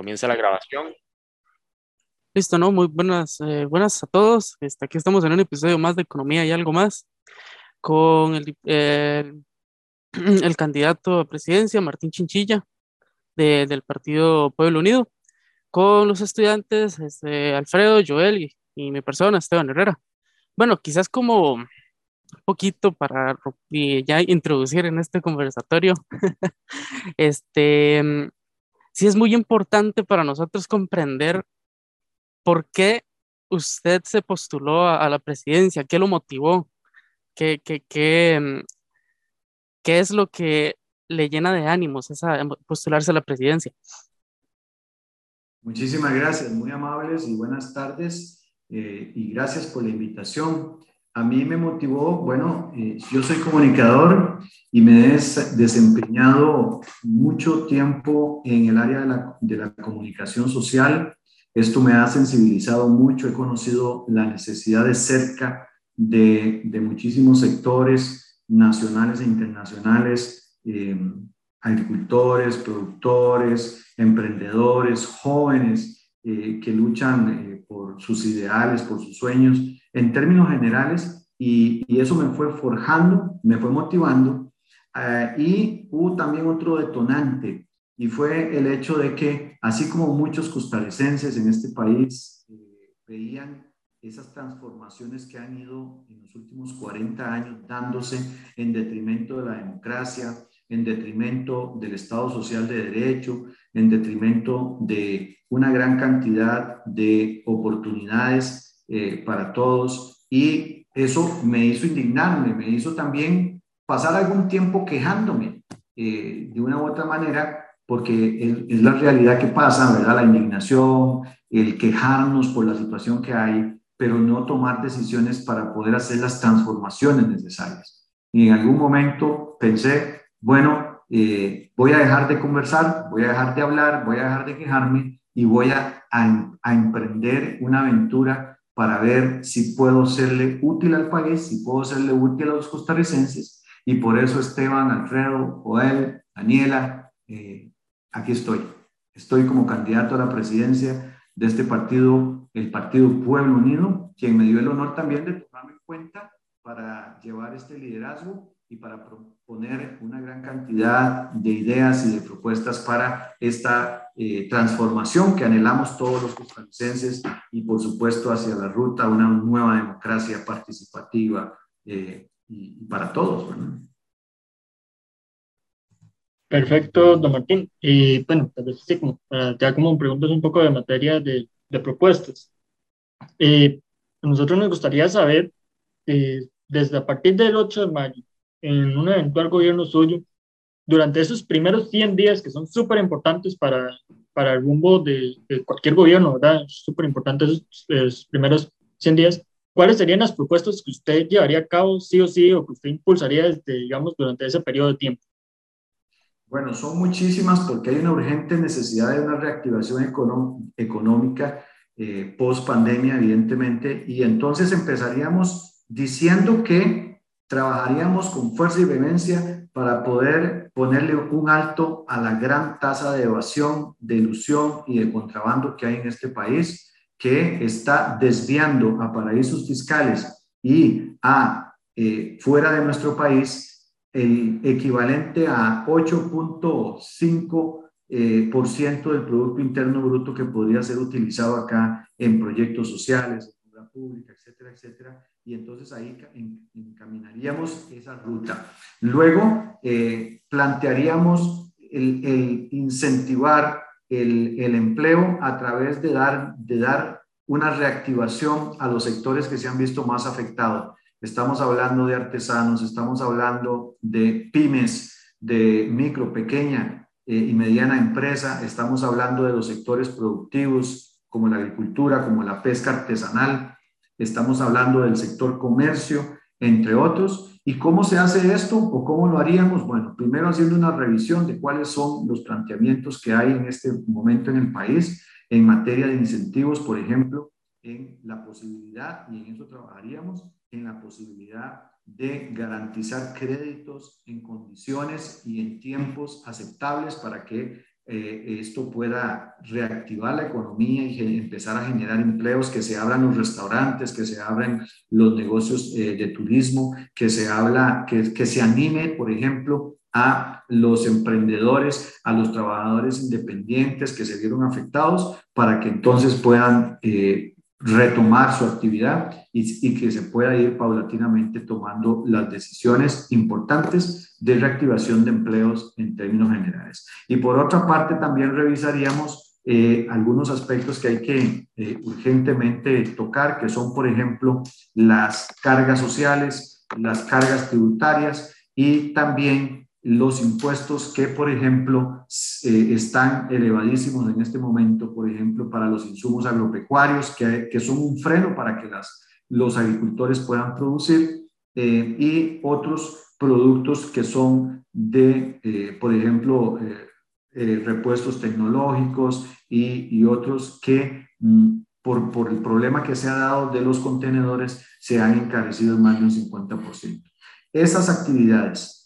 comience la grabación. Listo, ¿no? Muy buenas, eh, buenas a todos. Este, aquí estamos en un episodio más de Economía y algo más con el, el candidato a presidencia, Martín Chinchilla, del Partido Pueblo Unido, con los estudiantes este, Alfredo, Joel y, y mi persona, Esteban Herrera. Bueno, quizás como un poquito para ya introducir en este conversatorio, este, sí es muy importante para nosotros comprender por qué usted se postuló a, la presidencia, qué lo motivó, qué, qué, qué, qué es lo que le llena de ánimos esa, postularse a la presidencia. Muchísimas gracias, muy amables y buenas tardes eh, y gracias por la invitación. A mí me motivó, bueno, eh, yo soy comunicador y me he desempeñado mucho tiempo en el área de la, comunicación social. Esto me ha sensibilizado mucho, he conocido la necesidad de cerca de, de muchísimos sectores nacionales e internacionales, eh, agricultores, productores, emprendedores, jóvenes eh, que luchan por sus ideales, por sus sueños en términos generales y, eso me fue forjando, me fue motivando eh, y hubo también otro detonante y fue el hecho de que así como muchos costarricenses en este país eh, veían esas transformaciones que han ido en los últimos 40 años dándose en detrimento de la democracia, en detrimento del Estado Social de Derecho, en detrimento de una gran cantidad de oportunidades eh, para todos y eso me hizo indignarme, me hizo también pasar algún tiempo quejándome eh, de una u otra manera, porque es, la realidad que pasa, ¿verdad? La indignación, el quejarnos por la situación que hay, pero no tomar decisiones para poder hacer las transformaciones necesarias. Y en algún momento pensé, bueno, eh, voy a dejar de conversar, voy a dejar de hablar, voy a dejar de quejarme y voy a, a, a emprender una aventura para ver si puedo serle útil al país, si puedo serle útil a los costarricenses. Y por eso Esteban, Alfredo, Joel, Daniela, eh, aquí estoy. Estoy como candidato a la presidencia de este partido, el Partido Pueblo Unido, quien me dio el honor también de tomarme en cuenta para llevar este liderazgo y para proponer una gran cantidad de ideas y de propuestas para esta eh, transformación que anhelamos todos los costarricenses y por supuesto hacia la ruta una nueva democracia participativa eh, y, para todos. Perfecto, don Martín. Y bueno, tal vez sí, como, ya como preguntas un poco de materia de, de propuestas. Eh, a nosotros nos gustaría saber, desde a partir del 8 de mayo, en un eventual gobierno suyo, durante esos primeros 100 días que son súper importantes para, para el rumbo de, cualquier gobierno, ¿verdad? Súper importantes esos, primeros 100 días. ¿Cuáles serían las propuestas que usted llevaría a cabo sí o sí o que usted impulsaría desde, digamos, durante ese periodo de tiempo? Bueno, son muchísimas porque hay una urgente necesidad de una reactivación económica eh, post pandemia, evidentemente, y entonces empezaríamos diciendo que trabajaríamos con fuerza y vehemencia para poder ponerle un alto a la gran tasa de evasión, de ilusión y de contrabando que hay en este país, que está desviando a paraísos fiscales y a eh, fuera de nuestro país el equivalente a 8.5 eh, por ciento del Producto Interno Bruto que podría ser utilizado acá en proyectos sociales, en obra pública, etcétera, etcétera, y entonces ahí encaminaríamos esa ruta. Luego eh, plantearíamos el, incentivar el, el, empleo a través de dar, de dar una reactivación a los sectores que se han visto más afectados. Estamos hablando de artesanos, estamos hablando de pymes, de micro, pequeña eh, y mediana empresa, estamos hablando de los sectores productivos como la agricultura, como la pesca artesanal, estamos hablando del sector comercio, entre otros. ¿Y cómo se hace esto o cómo lo haríamos? Bueno, primero haciendo una revisión de cuáles son los planteamientos que hay en este momento en el país en materia de incentivos, por ejemplo, en la posibilidad, y en eso trabajaríamos, en la posibilidad de garantizar créditos en condiciones y en tiempos aceptables para que eh, esto pueda reactivar la economía y empezar a generar empleos, que se abran los restaurantes, que se abran los negocios eh, de turismo, que se habla, que, que se anime, por ejemplo, a los emprendedores, a los trabajadores independientes que se vieron afectados, para que entonces puedan eh, retomar su actividad y, que se pueda ir paulatinamente tomando las decisiones importantes de reactivación de empleos en términos generales. Y por otra parte, también revisaríamos eh, algunos aspectos que hay que eh, urgentemente tocar, que son, por ejemplo, las cargas sociales, las cargas tributarias y también los impuestos que, por ejemplo, eh, están elevadísimos en este momento, por ejemplo, para los insumos agropecuarios, que, que son un freno para que las, los agricultores puedan producir, eh, y otros productos que son de, eh, por ejemplo, repuestos tecnológicos y, y otros que mm, por, por, el problema que se ha dado de los contenedores se han encarecido más de un 50%. Esas actividades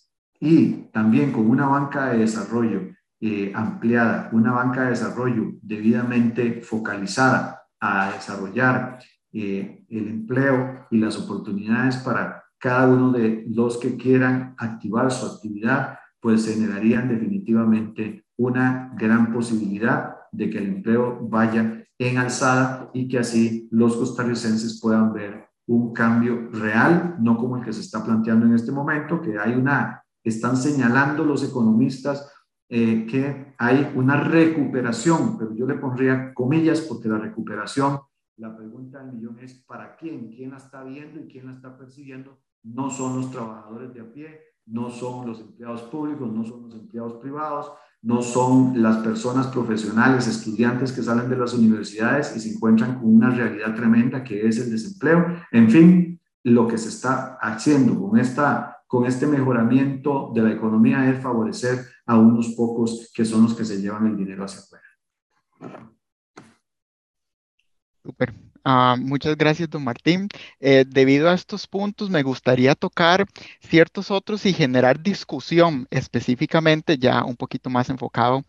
y también con una banca de desarrollo eh, ampliada, una banca de desarrollo debidamente focalizada a desarrollar eh, el empleo y las oportunidades para cada uno de los que quieran activar su actividad, pues generarían definitivamente una gran posibilidad de que el empleo vaya en alzada y que así los costarricenses puedan ver un cambio real, no como el que se está planteando en este momento, que hay una están señalando los economistas eh, que hay una recuperación, pero yo le pondría comillas porque la recuperación, la pregunta del millón es ¿para quién? ¿Quién la está viendo y quién la está percibiendo? No son los trabajadores de a pie, no son los empleados públicos, no son los empleados privados, no son las personas profesionales, estudiantes que salen de las universidades y se encuentran con una realidad tremenda que es el desempleo. En fin, lo que se está haciendo con esta con este mejoramiento de la economía es favorecer a unos pocos que son los que se llevan el dinero hacia afuera. Super. Ah, muchas gracias, don Martín. Eh, debido a estos puntos, me gustaría tocar ciertos otros y generar discusión específicamente, ya un poquito más enfocado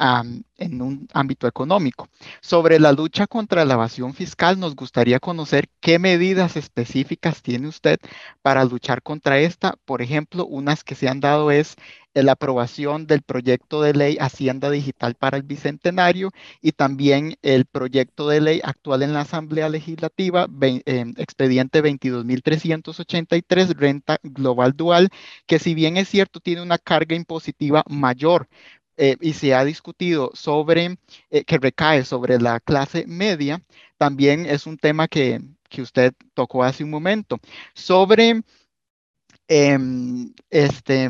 en un ámbito económico. Sobre la lucha contra la evasión fiscal, nos gustaría conocer qué medidas específicas tiene usted para luchar contra esta. Por ejemplo, unas que se han dado es la aprobación del proyecto de ley Hacienda Digital para el Bicentenario y también el proyecto de ley actual en la Asamblea Legislativa, em, expediente 22.383, renta global dual, que si bien es cierto, tiene una carga impositiva mayor eh, y se ha discutido sobre, eh, que recae sobre la clase media, también es un tema que, que usted tocó hace un momento. Sobre em, este,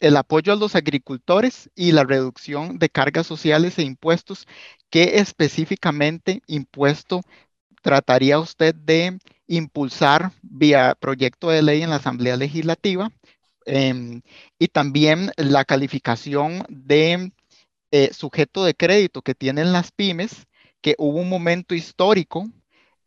el apoyo a los agricultores y la reducción de cargas sociales e impuestos, ¿qué específicamente impuesto trataría usted de impulsar vía proyecto de ley en la Asamblea Legislativa? Em, y también la calificación de eh, sujeto de crédito que tienen las pymes, que hubo un momento histórico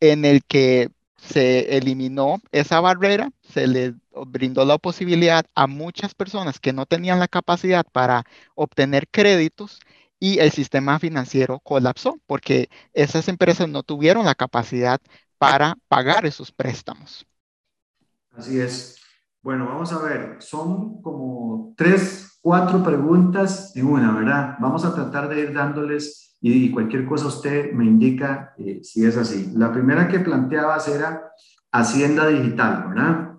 en el que se eliminó esa barrera, se le brindó la posibilidad a muchas personas que no tenían la capacidad para obtener créditos y el sistema financiero colapsó porque esas empresas no tuvieron la capacidad para pagar esos préstamos. Así es. Bueno, vamos a ver, son como tres, cuatro preguntas en una, ¿verdad? Vamos a tratar de ir dándoles y, cualquier cosa usted me indica eh, si es así. La primera que planteabas era Hacienda Digital, ¿verdad?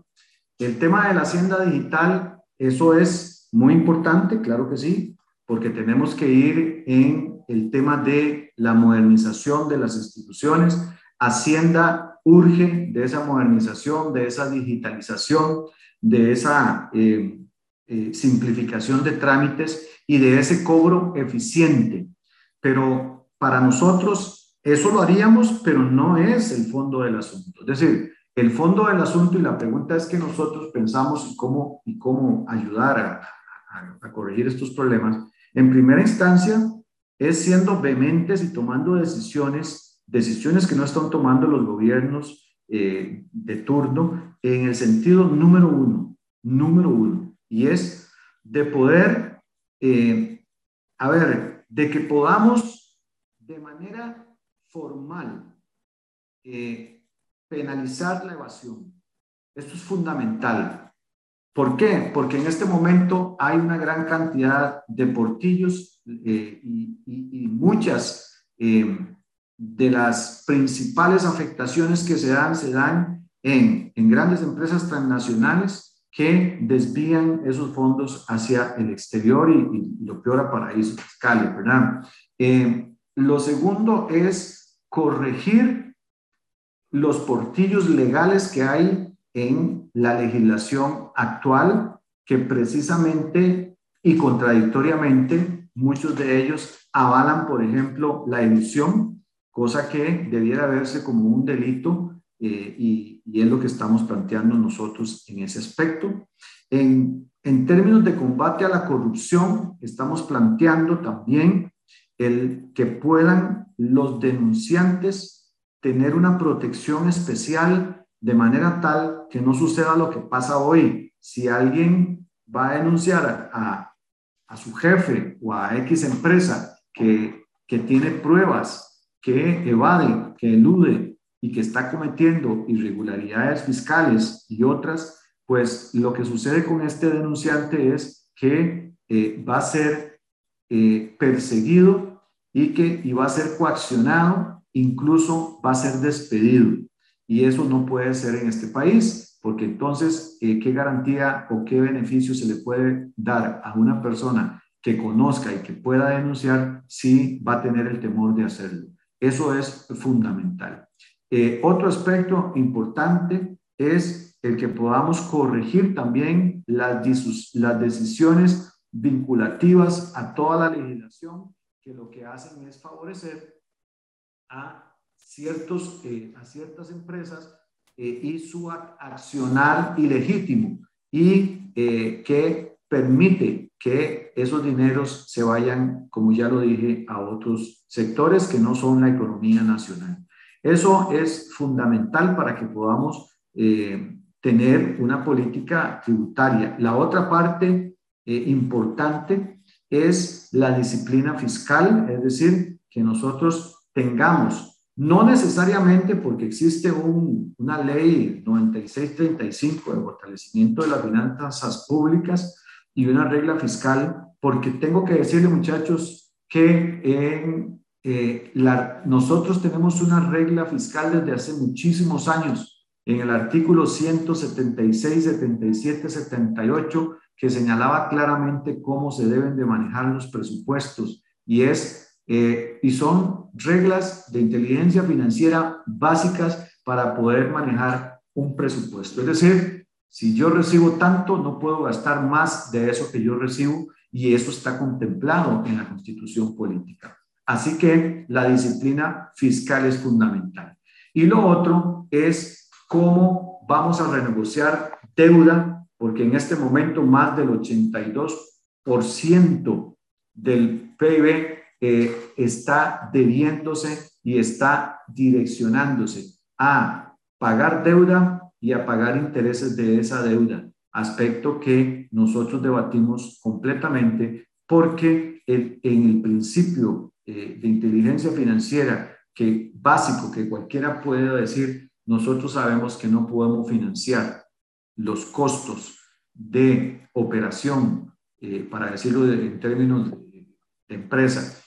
El tema de la Hacienda Digital, eso es muy importante, claro que sí, porque tenemos que ir en el tema de la modernización de las instituciones. Hacienda urge de esa modernización, de esa digitalización, de esa eh, eh, simplificación de trámites y de ese cobro eficiente. Pero para nosotros eso lo haríamos, pero no es el fondo del asunto. Es decir, el fondo del asunto y la pregunta es que nosotros pensamos cómo, y cómo ayudar a, corregir estos problemas. En primera instancia, es siendo vehementes y tomando decisiones, decisiones que no están tomando los gobiernos eh, de turno en el sentido número uno, número uno, y es de poder, eh, a ver, de que podamos de manera formal eh, penalizar la evasión. Esto es fundamental. ¿Por qué? Porque en este momento hay una gran cantidad de portillos eh, y, muchas de las principales afectaciones que se dan se dan en, en grandes empresas transnacionales que desvían esos fondos hacia el exterior y, lo peor a paraísos fiscales, ¿verdad? Eh, lo segundo es corregir los portillos legales que hay en la legislación actual, que precisamente y contradictoriamente muchos de ellos avalan, por ejemplo, la ilusión, cosa que debiera verse como un delito eh, y, y, es lo que estamos planteando nosotros en ese aspecto. En, en términos de combate a la corrupción, estamos planteando también el que puedan los denunciantes tener una protección especial de manera tal que no suceda lo que pasa hoy. Si alguien va a denunciar a, a su jefe o a X empresa que, que tiene pruebas, que evade, que elude y que está cometiendo irregularidades fiscales y otras, pues lo que sucede con este denunciante es que eh, va a ser eh, perseguido y que y va a ser coaccionado, incluso va a ser despedido. Y eso no puede ser en este país, porque entonces, eh, ¿qué garantía o qué beneficio se le puede dar a una persona que conozca y que pueda denunciar si va a tener el temor de hacerlo? Eso es fundamental. Eh, otro aspecto importante es el que podamos corregir también las, decisiones vinculativas a toda la legislación que lo que hacen es favorecer a ciertos, eh, a ciertas empresas eh, y su accionar ilegítimo y que permite que esos dineros se vayan, como ya lo dije, a otros sectores que no son la economía nacional. Eso es fundamental para que podamos tener una política tributaria. La otra parte importante es la disciplina fiscal, es decir, que nosotros tengamos no necesariamente porque existe una ley 9635 de fortalecimiento de las finanzas públicas y una regla fiscal, porque tengo que decirle muchachos que eh, nosotros tenemos una regla fiscal desde hace muchísimos años, en el artículo 176, 77, 78, que señalaba claramente cómo se deben de manejar los presupuestos y es eh, y son reglas de inteligencia financiera básicas para poder manejar un presupuesto. Es decir, si yo recibo tanto, no puedo gastar más de eso que yo recibo y eso está contemplado en la constitución política. Así que la disciplina fiscal es fundamental. Y lo otro es cómo vamos a renegociar deuda, porque en este momento más del 82% del PIB eh, está debiéndose y está direccionándose a pagar deuda y a pagar intereses de esa deuda, aspecto que nosotros debatimos completamente porque en el principio eh, de inteligencia financiera que básico que cualquiera puede decir, nosotros sabemos que no podemos financiar los costos de operación, eh, para decirlo en términos de, de empresa,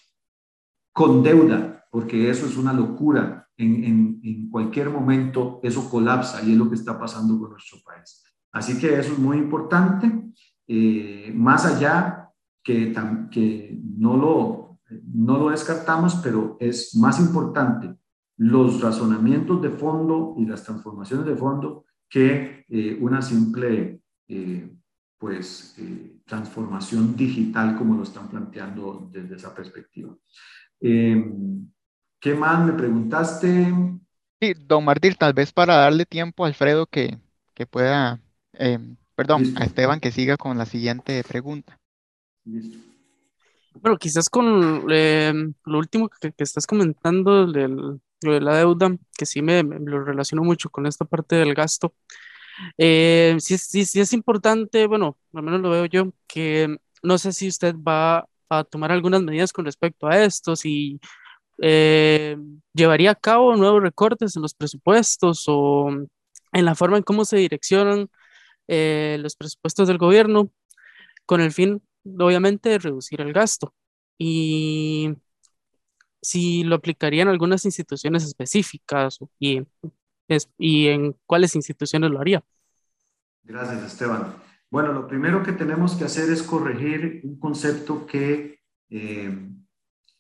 con deuda, porque eso es una locura. En, en, cualquier momento eso colapsa y es lo que está pasando con nuestro país. Así que eso es muy importante. Eh, más allá que, que no, lo, no lo descartamos, pero es más importante los razonamientos de fondo y las transformaciones de fondo que eh, una simple eh, pues, transformación digital como lo están planteando desde esa perspectiva. ¿Qué más me preguntaste? Sí, don Martín, tal vez para darle tiempo a Alfredo que, que pueda, em, perdón, a Esteban que siga con la siguiente pregunta. Listo. Bueno, quizás con em, lo último que, estás comentando, lo de la deuda, que sí me, lo relaciono mucho con esta parte del gasto. sí, sí, sí es importante, bueno, al menos lo veo yo, que no sé si usted va a tomar algunas medidas con respecto a esto, si eh, llevaría a cabo nuevos recortes en los presupuestos o en la forma en cómo se direccionan eh, los presupuestos del gobierno, con el fin, obviamente, de reducir el gasto. Y si lo aplicarían algunas instituciones específicas y, y en cuáles instituciones lo haría. Gracias, Esteban. Bueno, lo primero que tenemos que hacer es corregir un concepto que eh,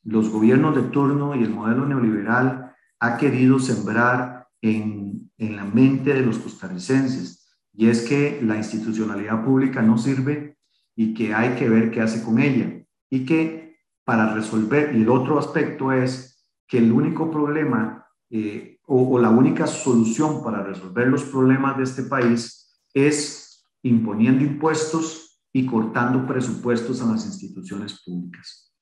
los gobiernos de turno y el modelo neoliberal ha querido sembrar en, en la mente de los costarricenses, y es que la institucionalidad pública no sirve y que hay que ver qué hace con ella, y que para resolver, y el otro aspecto es que el único problema eh, o, o la única solución para resolver los problemas de este país es imponiendo impuestos y cortando presupuestos a las instituciones públicas.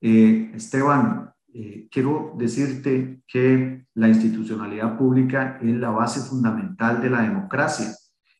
Eh, Esteban, eh, quiero decirte que la institucionalidad pública es la base fundamental de la democracia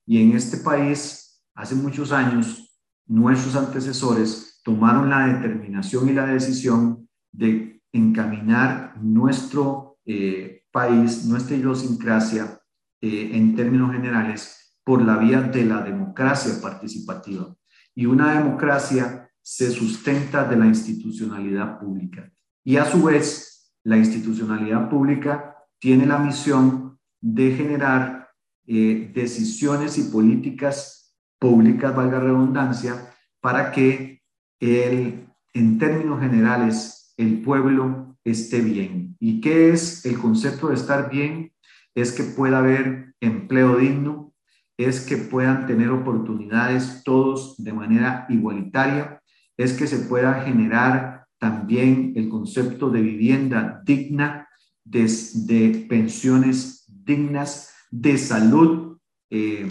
y en este país, hace muchos años, nuestros antecesores tomaron la determinación y la decisión de encaminar nuestro eh, país, nuestra idiosincrasia, en términos generales, por la vía de la democracia participativa. Y una democracia se sustenta de la institucionalidad pública. Y a su vez, la institucionalidad pública tiene la misión de generar eh, decisiones y políticas públicas, valga redundancia, para que el, en términos generales el pueblo esté bien. ¿Y qué es el concepto de estar bien? Es que pueda haber empleo digno, es que puedan tener oportunidades todos de manera igualitaria, es que se pueda generar también el concepto de vivienda digna, de, pensiones dignas, de salud eh,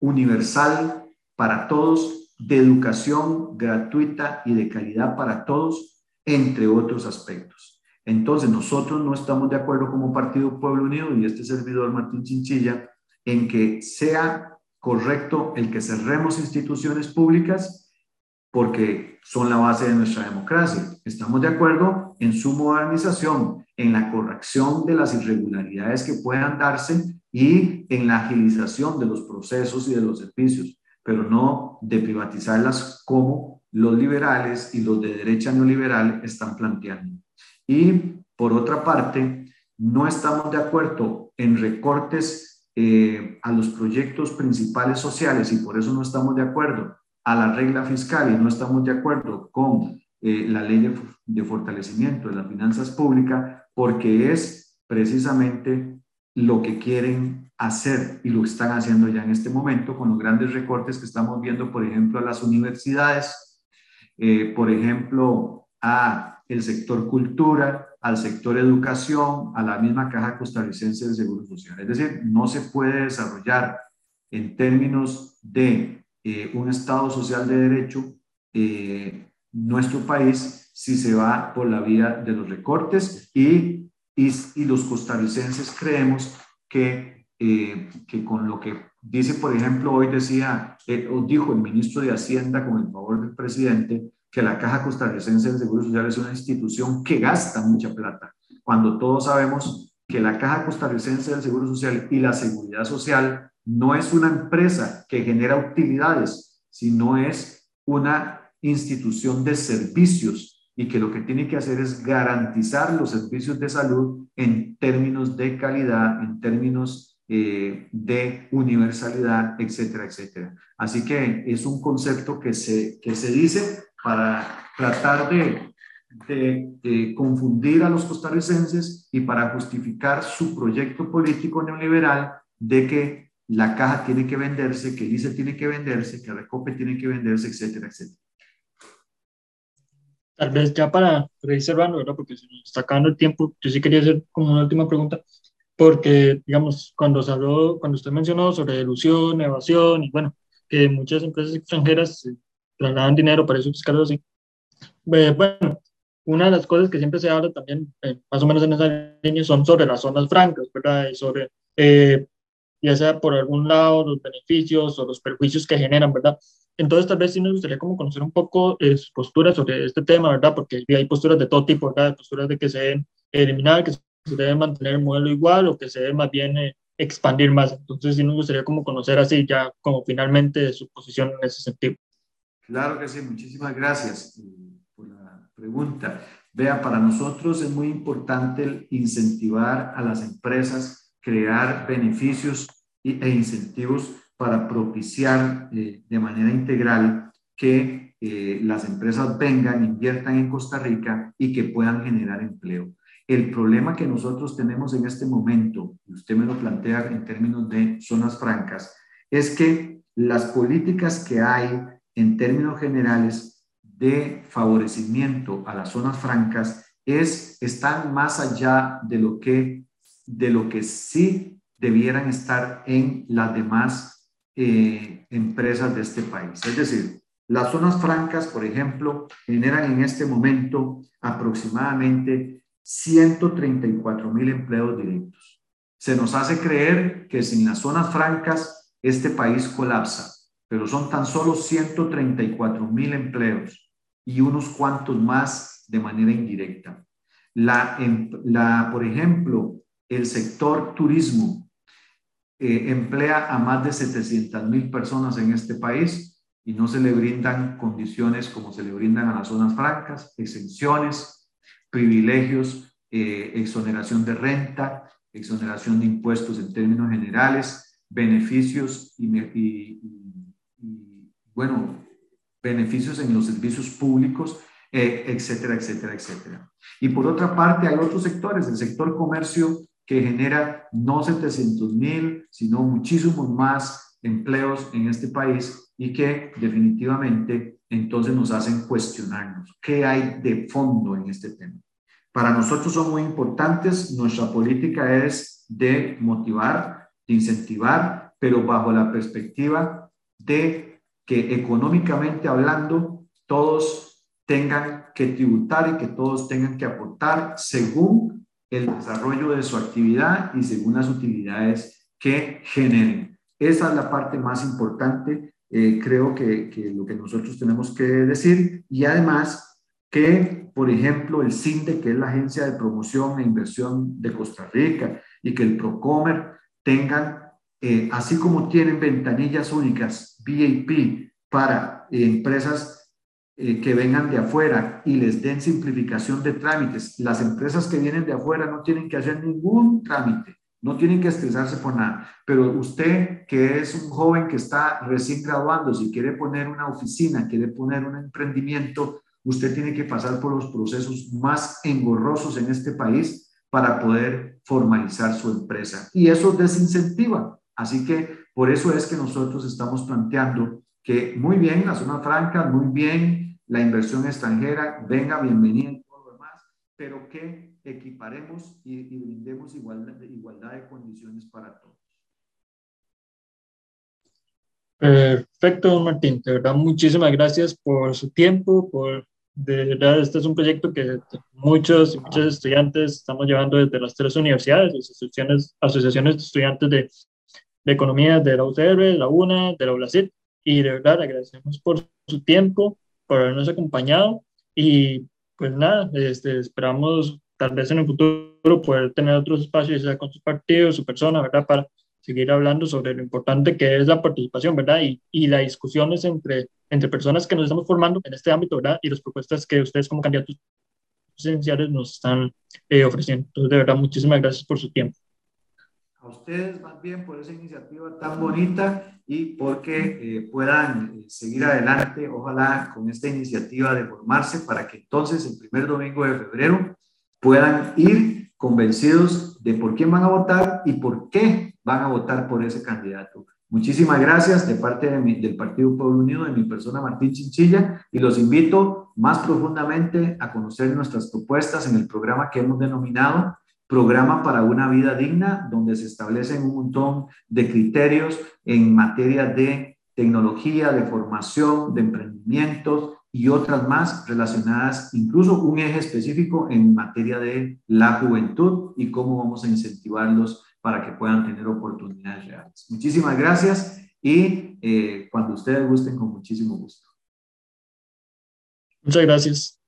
universal para todos, de educación gratuita y de calidad para todos, entre otros aspectos. Entonces, nosotros no estamos de acuerdo como Partido Pueblo Unido y este servidor Martín Chinchilla en que sea correcto el que cerremos instituciones públicas porque son la base de nuestra democracia. Estamos de acuerdo en su modernización, en la corrección de las irregularidades que puedan darse y en la agilización de los procesos y de los servicios, pero no de privatizarlas como los liberales y los de derecha neoliberal están planteando. Y por otra parte, no estamos de acuerdo en recortes eh, a los proyectos principales sociales y por eso no estamos de acuerdo a la regla fiscal y no estamos de acuerdo con eh, la ley de, fortalecimiento de las finanzas públicas porque es precisamente lo que quieren hacer y lo están haciendo ya en este momento con los grandes recortes que estamos viendo, por ejemplo, a las universidades, eh, por ejemplo, a el sector cultura, al sector educación, a la misma caja costarricense de seguro social. Es decir, no se puede desarrollar en términos de eh, un Estado social de derecho eh, nuestro país si se va por la vía de los recortes y, y, y los costarricenses creemos que, eh, que con lo que dice, por ejemplo, hoy decía, o dijo el ministro de Hacienda con el favor del presidente, que la Caja Costarricense de Seguro Social es una institución que gasta mucha plata, cuando todos sabemos que la Caja Costarricense del Seguro Social y la Seguridad Social no es una empresa que genera utilidades, sino es una institución de servicios y que lo que tiene que hacer es garantizar los servicios de salud en términos de calidad, en términos eh, de universalidad, etcétera, etcétera. Así que es un concepto que se, que se dice para tratar de, de confundir a los costarricenses y para justificar su proyecto político neoliberal de que la caja tiene que venderse, que dice tiene que venderse, que Recope tiene que venderse, etcétera, etcétera. Tal vez ya para, cerrando, ¿verdad? Porque se nos está acabando el tiempo, yo sí quería hacer como una última pregunta, porque, digamos, cuando se habló, cuando usted mencionó sobre ilusión, evasión, y bueno, que muchas empresas extranjeras trasladan dinero para esos fiscales así, eh, bueno, una de las cosas que siempre se habla también, eh, más o menos en esa línea, son sobre las zonas francas, ¿verdad? Y sobre eh, ya sea por algún lado los beneficios o los perjuicios que generan, ¿verdad? entonces tal vez sí nos gustaría como conocer un poco eh, su postura sobre este tema, ¿verdad? Porque hay posturas de todo tipo, ¿verdad? Posturas de que se deben eliminar, que se debe mantener el modelo igual o que se debe más bien eh, expandir más. Entonces sí nos gustaría como conocer así ya como finalmente su posición en ese sentido. Claro que sí, muchísimas gracias pregunta. Vea, para nosotros es muy importante incentivar a las empresas, crear beneficios e incentivos para propiciar eh, de manera integral que eh, las empresas vengan, inviertan en Costa Rica y que puedan generar empleo. El problema que nosotros tenemos en este momento, y usted me lo plantea en términos de zonas francas, es que las políticas que hay en términos generales de favorecimiento a las zonas francas es, están más allá de lo que, de lo que sí debieran estar en las demás eh, empresas de este país. Es decir, las zonas francas, por ejemplo, generan en este momento aproximadamente 134 mil empleos directos. Se nos hace creer que sin las zonas francas este país colapsa, pero son tan solo 134 mil empleos y unos cuantos más de manera indirecta. La, em, por ejemplo, el sector turismo eh, emplea a más de 700 mil personas en este país y no se le brindan condiciones como se le brindan a las zonas francas, exenciones, privilegios, eh, exoneración de renta, exoneración de impuestos en términos generales, beneficios y, y bueno, beneficios en los servicios públicos, eh, etcétera, etcétera, etcétera. Y por otra parte, hay otros sectores, el sector comercio que genera no 700 mil, sino muchísimos más empleos en este país y que definitivamente entonces nos hacen cuestionarnos qué hay de fondo en este tema. Para nosotros son muy importantes, nuestra política es de motivar, de incentivar, pero bajo la perspectiva de que económicamente hablando todos tengan que tributar y que todos tengan que aportar según el desarrollo de su actividad y según las utilidades que generen. Esa es la parte más importante, eh, creo que, que, lo que nosotros tenemos que decir y además que, por ejemplo, el CINDE, que es la Agencia de Promoción e Inversión de Costa Rica, y que el PROCOMER tengan eh, así como tienen ventanillas únicas VIP para empresas eh, que vengan de afuera y les den simplificación de trámites, las empresas que vienen de afuera no tienen que hacer ningún trámite, no tienen que estresarse por nada. Pero usted que es un joven que está recién graduando, si quiere poner una oficina, quiere poner un emprendimiento, usted tiene que pasar por los procesos más engorrosos en este país para poder formalizar su empresa. Y eso desincentiva. Así que por eso es que nosotros estamos planteando que muy bien la zona franca, muy bien la inversión extranjera, venga, bienvenida y todo lo demás, pero que equiparemos y, brindemos igualdad, igualdad de condiciones para todos. Perfecto, Martín. De verdad, muchísimas gracias por su tiempo, por de verdad, este es un proyecto que muchos y muchos estudiantes estamos llevando desde las tres universidades, asociaciones, asociaciones de estudiantes de de Economía de la UCR, la UNA, de la ULACIT, y de verdad agradecemos por su tiempo, por habernos acompañado, y pues nada, este, esperamos tal vez en el futuro poder tener otros espacios, ya con su partido, su persona, ¿verdad? Para seguir hablando sobre lo importante que es la participación, ¿verdad? Y, y las discusiones entre, entre personas que nos estamos formando en este ámbito, ¿verdad? Y las propuestas que ustedes como candidatos presidenciales nos están eh, ofreciendo. Entonces, de verdad, muchísimas gracias por su tiempo a ustedes más bien por esa iniciativa tan bonita y porque eh, puedan eh, seguir adelante, ojalá con esta iniciativa de formarse para que entonces el primer domingo de febrero puedan ir convencidos de por quién van a votar y por qué van a votar por ese candidato. Muchísimas gracias de parte del Partido Pueblo Unido, de mi persona Martín Chinchilla, y los invito más profundamente a conocer nuestras propuestas en el programa que hemos denominado programa para una vida digna, donde se establecen un montón de criterios en materia de tecnología, de formación, de emprendimientos y otras más relacionadas, incluso un eje específico en materia de la juventud y cómo vamos a incentivarlos para que puedan tener oportunidades reales. Muchísimas gracias y cuando ustedes gusten, con muchísimo gusto. Muchas gracias.